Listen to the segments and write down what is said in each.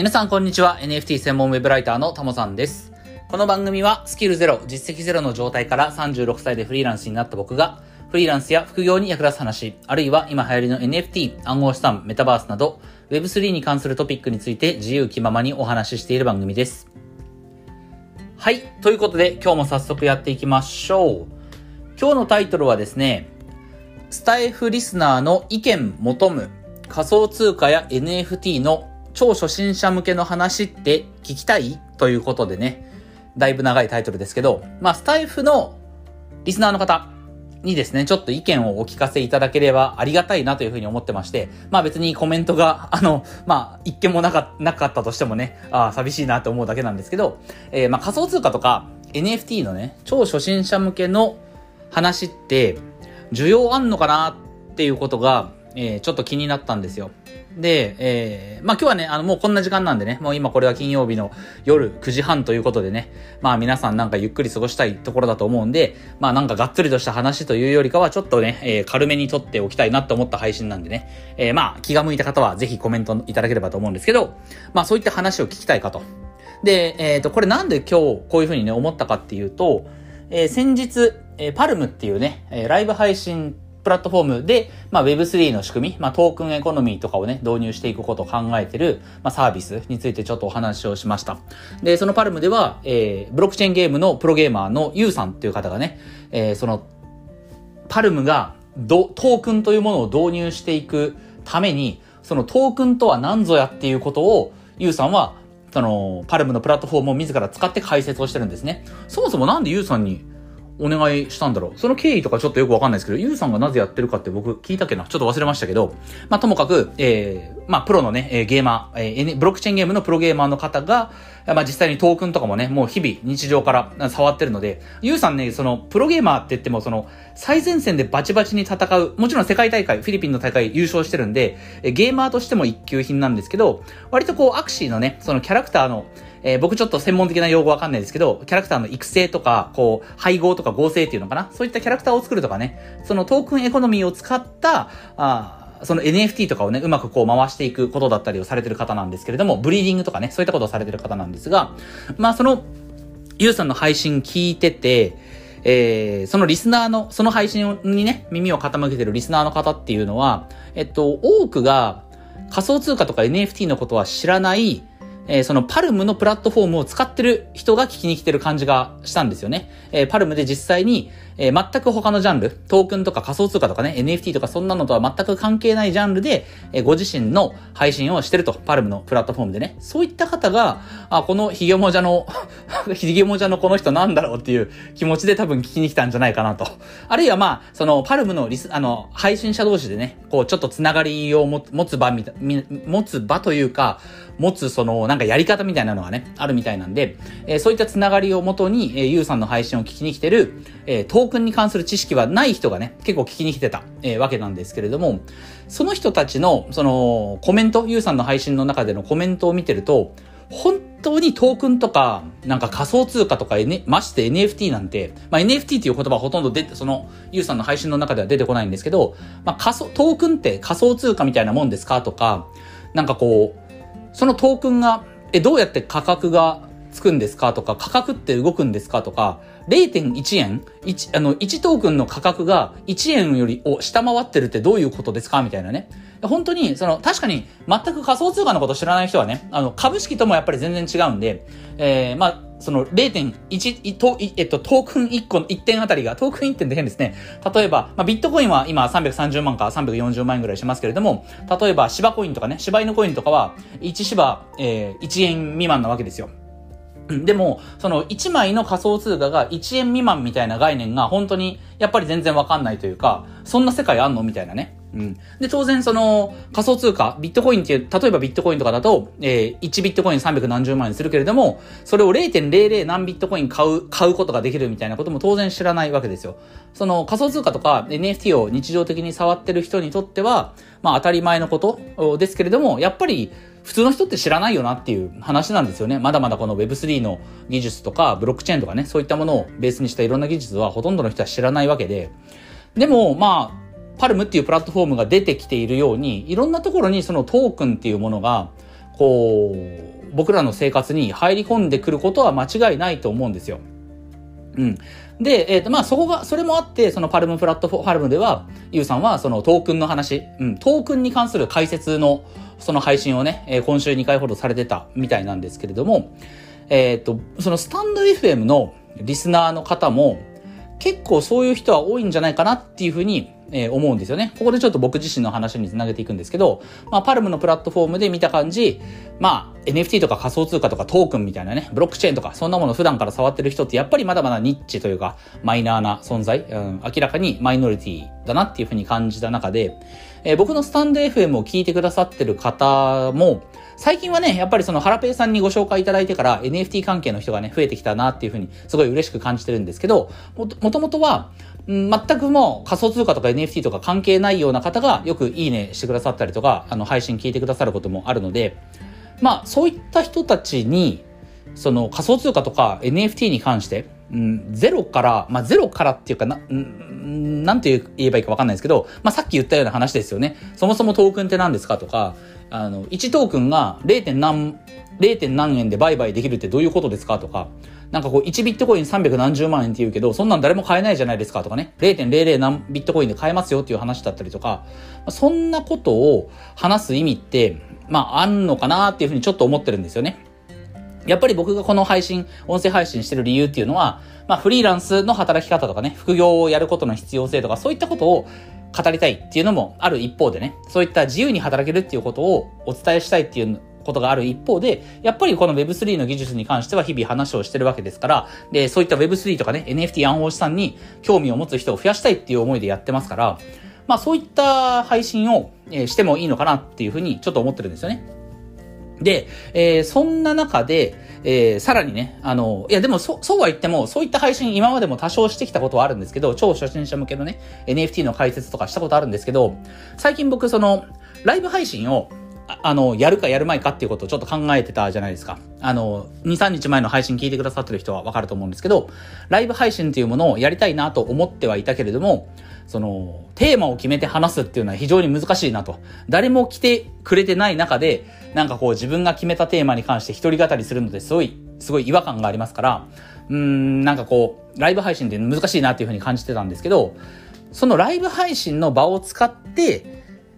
皆さんこんにちは。NFT 専門ウェブライターのタモさんです。この番組はスキルゼロ、実績ゼロの状態から36歳でフリーランスになった僕が、フリーランスや副業に役立つ話、あるいは今流行りの NFT、暗号資産、メタバースなど、Web3 に関するトピックについて自由気ままにお話ししている番組です。はい。ということで、今日も早速やっていきましょう。今日のタイトルはですね、スタイフリスナーの意見求む仮想通貨や NFT の超初心者向けの話って聞きたい？ということでね、だいぶ長いタイトルですけど、まあ、スタイフのリスナーの方にですね、ちょっと意見をお聞かせいただければありがたいなというふうに思ってまして、まあ別にコメントが、あの、まあ、一件もなかなかったとしてもね、ああ、寂しいなと思うだけなんですけど、えーまあ仮想通貨とか NFT のね、超初心者向けの話って、需要あんのかなっていうことが、えーちょっと気になったんですよ。で、えーまあ今日はね、あのもうこんな時間なんでね、もう今これは金曜日の夜9時半ということでね、まあ皆さんなんかゆっくり過ごしたいところだと思うんで、まあなんかがっつりとした話というよりかはちょっとね、えー軽めに撮っておきたいなと思った配信なんでね、えーまあ気が向いた方はぜひコメントいただければと思うんですけど、まあそういった話を聞きたいかと。で、えっ、と、これなんで今日こういうふうにね、思ったかっていうと、えー先日、えーパルムっていうね、えーライブ配信プラットフォームで、まあ、Web3 の仕組み、まあ、トークンエコノミーとかをね、導入していくことを考えてる、まあ、サービスについてちょっとお話をしました。で、そのパルムでは、えーブロックチェーンゲームのプロゲーマーのユウさんっていう方がね、えーその、パルムがどトークンというものを導入していくために、そのトークンとは何ぞやっていうことを、ユウさんは、その、パルムのプラットフォームを自ら使って解説をしてるんですね。そもそもなんでユウさんにお願いしたんだろう。その経緯とかちょっとよくわかんないですけど、ユウさんがなぜやってるかって僕聞いたっけな？ちょっと忘れましたけど、まあ、ともかく、えー、まあ、プロのね、えゲーマー、えーブロックチェーンゲームのプロゲーマーの方が、まあ、実際にトークンとかもね、もう日々日常から触ってるので、ユウさんね、その、プロゲーマーって言っても、その、最前線でバチバチに戦う、もちろん世界大会、フィリピンの大会優勝してるんで、ゲーマーとしても一級品なんですけど、割とこう、 Axie のね、そのキャラクターの、えー僕ちょっと専門的な用語わかんないですけど、キャラクターの育成とか、こう、配合とか合成っていうのかな？そういったキャラクターを作るとかね、そのトークンエコノミーを使った、あその NFT とかをね、うまくこう回していくことだったりをされてる方なんですけれども、ブリーディングとかね、そういったことをされてる方なんですが、まあその、ゆうさんの配信聞いてて、えー、そのリスナーの、その配信にね、耳を傾けてるリスナーの方っていうのは、えっと、多くが仮想通貨とか NFT のことは知らない、えーそのパルムのプラットフォームを使ってる人が聞きに来てる感じがしたんですよね。えーパルムで実際に、えー全く他のジャンル、トークンとか仮想通貨とかね、NFT とかそんなのとは全く関係ないジャンルで、えーご自身の配信をしてると、パルムのプラットフォームでね。そういった方が、あ、このヒゲモジャの、ヒゲモジャのこの人なんだろうっていう気持ちで多分聞きに来たんじゃないかなと。あるいはまあ、そのパルムのリス、あの、配信者同士でね、こうちょっとつながりを持つ場みた持つ場というか、持つそのなんかやり方みたいなのがね、あるみたいなんで、えーそういったつながりをもとに、えー、ゆうさんの配信を聞きに来てる、えートークンに関する知識はない人がね、結構聞きに来てた、えーわけなんですけれども、その人たちの、その、コメント、ゆうさんの配信の中でのコメントを見てると、本当にトークンとか、なんか仮想通貨とか、N、まして NFT なんて、まあ、NFT っていう言葉ほとんど出て、その、ゆうさんの配信の中では出てこないんですけど、まあ、仮想、トークンって仮想通貨みたいなもんですかとか、なんかこう、そのトークンが、え、どうやって価格がつくんですかとか、価格って動くんですかとか、0.1円 ?1、あの、1トークンの価格が1円よりを下回ってるってどういうことですかみたいなね。本当に、その、確かに、全く仮想通貨のこと知らない人はね、あの、株式ともやっぱり全然違うんで、えー、まあ、その0.1、えっと、トークン1個の1点あたりが、トークン1点って変ですね。例えば、まあ、ビットコインは今330万か340万円ぐらいしますけれども、例えば芝コインとかね、芝犬コインとかは、1芝、えー、1円未満なわけですよ。でも、その1枚の仮想通貨が1円未満みたいな概念が本当にやっぱり全然わかんないというか、そんな世界あんのみたいなね。うん。で、当然その仮想通貨、ビットコインっていう、例えばビットコインとかだと、えー、1ビットコイン300何十万円するけれども、それを0.00何ビットコイン買う、買うことができるみたいなことも当然知らないわけですよ。その仮想通貨とか NFT を日常的に触ってる人にとっては、まあ当たり前のことですけれども、やっぱり普通の人って知らないよなっていう話なんですよね。まだまだこの Web3 の技術とか、ブロックチェーンとかね、そういったものをベースにしたいろんな技術はほとんどの人は知らないわけで、でも、まあ、パルムっていうプラットフォームが出てきているように、いろんなところにそのトークンっていうものが、こう、僕らの生活に入り込んでくることは間違いないと思うんですよ。うん。で、えっ、ー、と、まあ、そこが、それもあって、そのパルムプラットフォーパルムでは、ゆうさんは、そのトークンの話、うん、トークンに関する解説の、その配信をね、えー、今週2回ほどされてたみたいなんですけれども、えっ、ー、と、そのスタンド FM のリスナーの方も、結構そういう人は多いんじゃないかなっていうふうに、えー、思うんですよね。ここでちょっと僕自身の話につなげていくんですけど、まあ、パルムのプラットフォームで見た感じ、まあ、NFT とか仮想通貨とかトークンみたいなね、ブロックチェーンとか、そんなもの普段から触ってる人ってやっぱりまだまだニッチというか、マイナーな存在、うん、明らかにマイノリティだなっていうふうに感じた中で、えー、僕のスタンド FM を聞いてくださってる方も、最近はね、やっぱりそのハラペイさんにご紹介いただいてから NFT 関係の人がね、増えてきたなっていうふうに、すごい嬉しく感じてるんですけど、もともとは、全くもう仮想通貨とか NFT とか関係ないような方がよくいいねしてくださったりとか、あの配信聞いてくださることもあるので、まあそういった人たちに、その仮想通貨とか NFT に関して、うん、ゼロから、まあゼロからっていうかな、ん、なんて言えばいいかわかんないですけど、まあさっき言ったような話ですよね。そもそもトークンって何ですかとか、あの、1トークンが 0. 何、0. 何円で売買できるってどういうことですかとか、なんかこう1ビットコイン300何十万円って言うけど、そんなん誰も買えないじゃないですかとかね、0.00何ビットコインで買えますよっていう話だったりとか、そんなことを話す意味って、まああんのかなっていうふうにちょっと思ってるんですよね。やっぱり僕がこの配信、音声配信してる理由っていうのは、まあフリーランスの働き方とかね、副業をやることの必要性とか、そういったことを語りたいっていうのもある一方でね、そういった自由に働けるっていうことをお伝えしたいっていうことがある一方で、やっぱりこの Web3 の技術に関しては日々話をしてるわけですから、で、そういった Web3 とかね、NFT 暗号資産に興味を持つ人を増やしたいっていう思いでやってますから、まあそういった配信を、してもいいのかなっていうふうにちょっと思ってるんですよね。で、えー、そんな中で、えー、さらにね、あの、いやでもそ、そうは言っても、そういった配信今までも多少してきたことはあるんですけど、超初心者向けのね、NFT の解説とかしたことあるんですけど、最近僕その、ライブ配信を、あの、やるかやるまいかっていうことをちょっと考えてたじゃないですか。あの、2、3日前の配信聞いてくださってる人はわかると思うんですけど、ライブ配信っていうものをやりたいなと思ってはいたけれども、その、テーマを決めて話すっていうのは非常に難しいなと。誰も来てくれてない中で、なんかこう自分が決めたテーマに関して一人語りするのですごい、すごい違和感がありますから、うーん、なんかこう、ライブ配信って難しいなっていうふうに感じてたんですけど、そのライブ配信の場を使って、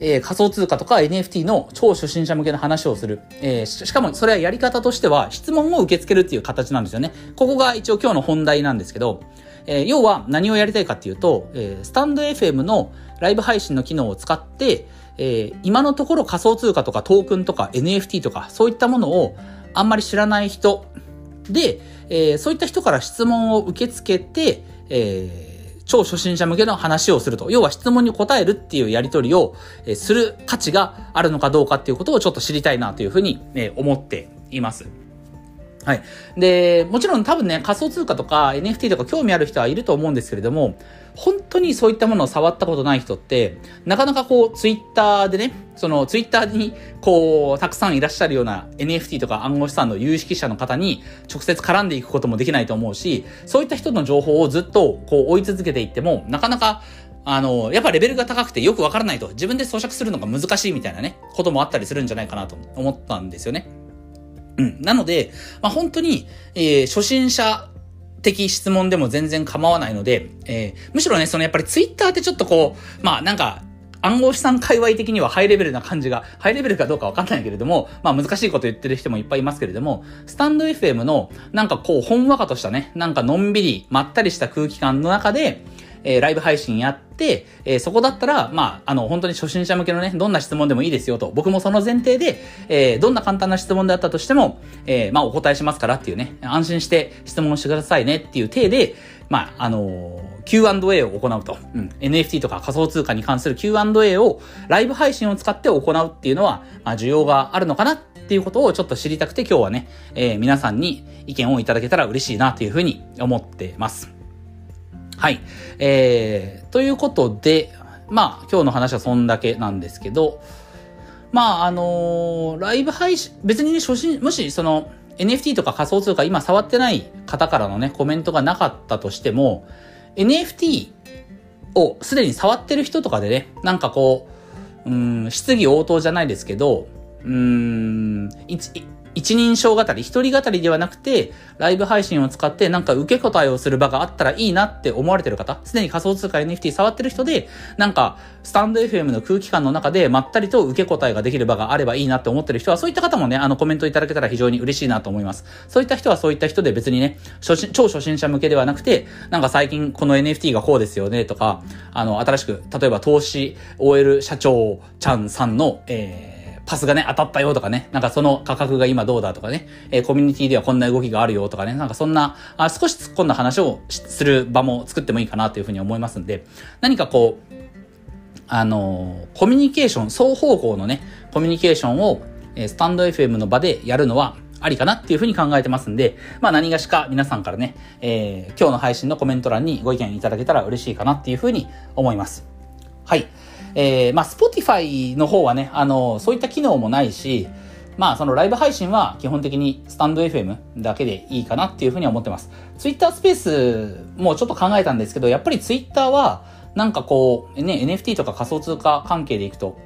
えー、仮想通貨とか NFT の超初心者向けの話をする。えー、しかもそれはやり方としては質問を受け付けるっていう形なんですよね。ここが一応今日の本題なんですけど、えー、要は何をやりたいかっていうと、えー、スタンド FM のライブ配信の機能を使って、えー、今のところ仮想通貨とかトークンとか NFT とかそういったものをあんまり知らない人で、えー、そういった人から質問を受け付けて、えー、超初心者向けの話をすると。要は質問に答えるっていうやり取りを、する価値があるのかどうかっていうことをちょっと知りたいなというふうに、思っています。はい。で、もちろん多分ね、仮想通貨とか NFT とか興味ある人はいると思うんですけれども、本当にそういったものを触ったことない人って、なかなかこう、ツイッターでね、そのツイッターにこう、たくさんいらっしゃるような NFT とか暗号資産の有識者の方に直接絡んでいくこともできないと思うし、そういった人の情報をずっとこう追い続けていっても、なかなかあの、やっぱレベルが高くてよくわからないと、自分で咀嚼するのが難しいみたいなね、こともあったりするんじゃないかなと思ったんですよね。うん。なので、まあ、本当に、えー、初心者的質問でも全然構わないので、えー、むしろね、そのやっぱりツイッターってちょっとこう、まあなんか、暗号資産界隈的にはハイレベルな感じが、ハイレベルかどうかわかんないけれども、まあ難しいこと言ってる人もいっぱいいますけれども、スタンド FM のなんかこう、ほんわかとしたね、なんかのんびり、まったりした空気感の中で、えー、ライブ配信やって、えー、そこだったら、まあ、あの、本当に初心者向けのね、どんな質問でもいいですよと、僕もその前提で、えー、どんな簡単な質問であったとしても、えー、まあ、お答えしますからっていうね、安心して質問してくださいねっていう体で、まあ、あのー、Q&A を行うと、うん、NFT とか仮想通貨に関する Q&A をライブ配信を使って行うっていうのは、まあ、需要があるのかなっていうことをちょっと知りたくて今日はね、えー、皆さんに意見をいただけたら嬉しいなというふうに思ってます。はい。えー、ということで、まあ、今日の話はそんだけなんですけど、まあ、あのー、ライブ配信、別にね、初心、もし、その、NFT とか仮想通貨今触ってない方からのね、コメントがなかったとしても、NFT をすでに触ってる人とかでね、なんかこう、うん、質疑応答じゃないですけど、うん、一、一人称語り、一人語りではなくて、ライブ配信を使ってなんか受け答えをする場があったらいいなって思われてる方、すでに仮想通貨 NFT 触ってる人で、なんか、スタンド FM の空気感の中でまったりと受け答えができる場があればいいなって思ってる人は、そういった方もね、あのコメントいただけたら非常に嬉しいなと思います。そういった人はそういった人で別にね、初心超初心者向けではなくて、なんか最近この NFT がこうですよねとか、あの、新しく、例えば投資 OL 社長ちゃんさんの、えーパスがね、当たったよとかね、なんかその価格が今どうだとかね、えー、コミュニティではこんな動きがあるよとかね、なんかそんな、あ少し突っ込んだ話をする場も作ってもいいかなというふうに思いますんで、何かこう、あのー、コミュニケーション、双方向のね、コミュニケーションを、えー、スタンド FM の場でやるのは、ありかなっていうふうに考えてますんで、まあ何がしか皆さんからね、えー、今日の配信のコメント欄にご意見いただけたら嬉しいかなっていうふうに思います。はい。えー、まあ、Spotify の方はね、あの、そういった機能もないし、まあ、そのライブ配信は基本的にスタンド FM だけでいいかなっていうふうには思ってます。Twitter スペースもちょっと考えたんですけど、やっぱり Twitter は、なんかこう、ね、NFT とか仮想通貨関係でいくと、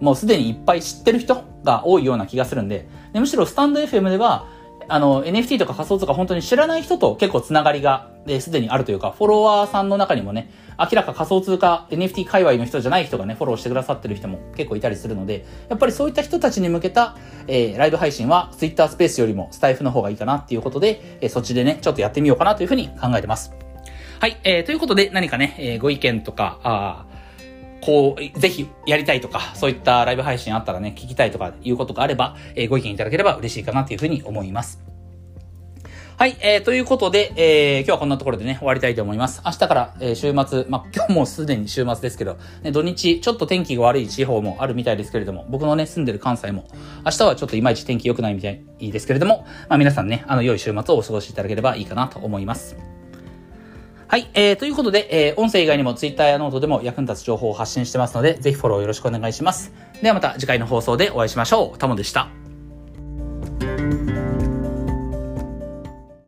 もうすでにいっぱい知ってる人が多いような気がするんで、でむしろスタンド FM では、あの、NFT とか仮想通貨本当に知らない人と結構つながりが、すでにあるというか、フォロワーさんの中にもね、明らか仮想通貨 NFT 界隈の人じゃない人がね、フォローしてくださってる人も結構いたりするので、やっぱりそういった人たちに向けた、えー、ライブ配信は Twitter スペースよりもスタイフの方がいいかなっていうことで、えー、そっちでね、ちょっとやってみようかなというふうに考えてます。はい、えー、ということで何かね、えー、ご意見とか、あこう、ぜひやりたいとか、そういったライブ配信あったらね、聞きたいとかいうことがあれば、えー、ご意見いただければ嬉しいかなというふうに思います。はい、えー、ということで、えー、今日はこんなところでね、終わりたいと思います。明日から、えー、週末、まあ、今日もすでに週末ですけど、ね、土日、ちょっと天気が悪い地方もあるみたいですけれども、僕のね、住んでる関西も、明日はちょっといまいち天気良くないみたいですけれども、まあ、皆さんね、あの、良い週末をお過ごしいただければいいかなと思います。はい、えー、ということで、えー、音声以外にも Twitter やノートでも役に立つ情報を発信してますので、ぜひフォローよろしくお願いします。ではまた次回の放送でお会いしましょう。タモでした。